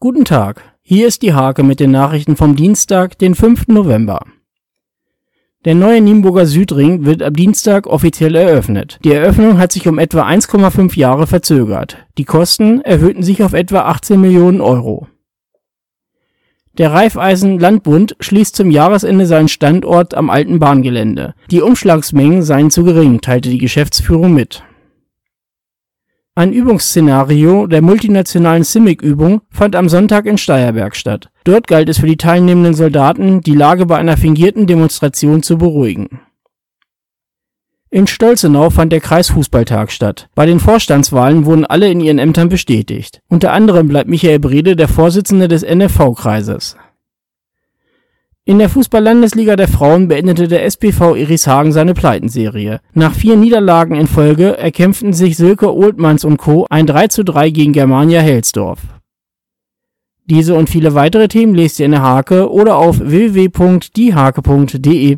Guten Tag, hier ist die Hake mit den Nachrichten vom Dienstag, den 5. November. Der neue Nienburger Südring wird ab Dienstag offiziell eröffnet. Die Eröffnung hat sich um etwa 1,5 Jahre verzögert. Die Kosten erhöhten sich auf etwa 18 Millionen Euro. Der Raiffeisen Landbund schließt zum Jahresende seinen Standort am alten Bahngelände. Die Umschlagsmengen seien zu gering, teilte die Geschäftsführung mit ein Übungsszenario der multinationalen CIMIC-Übung fand am Sonntag in Steyerberg statt. Dort galt es für die teilnehmenden Soldaten, die Lage bei einer fingierten Demonstration zu beruhigen. In Stolzenau fand der Kreisfußballtag statt. Bei den Vorstandswahlen wurden alle in ihren Ämtern bestätigt. Unter anderem bleibt Michael Brede der Vorsitzende des NFV-Kreises in der Fußball-Landesliga der Frauen beendete der SPV Irishagen seine Pleitenserie. Nach vier Niederlagen in Folge erkämpften sich Silke Oldmanns und Co. ein 3:3 gegen Germania Helsdorf. Diese und viele weitere Themen lest ihr in der Hake oder auf www.diehake.de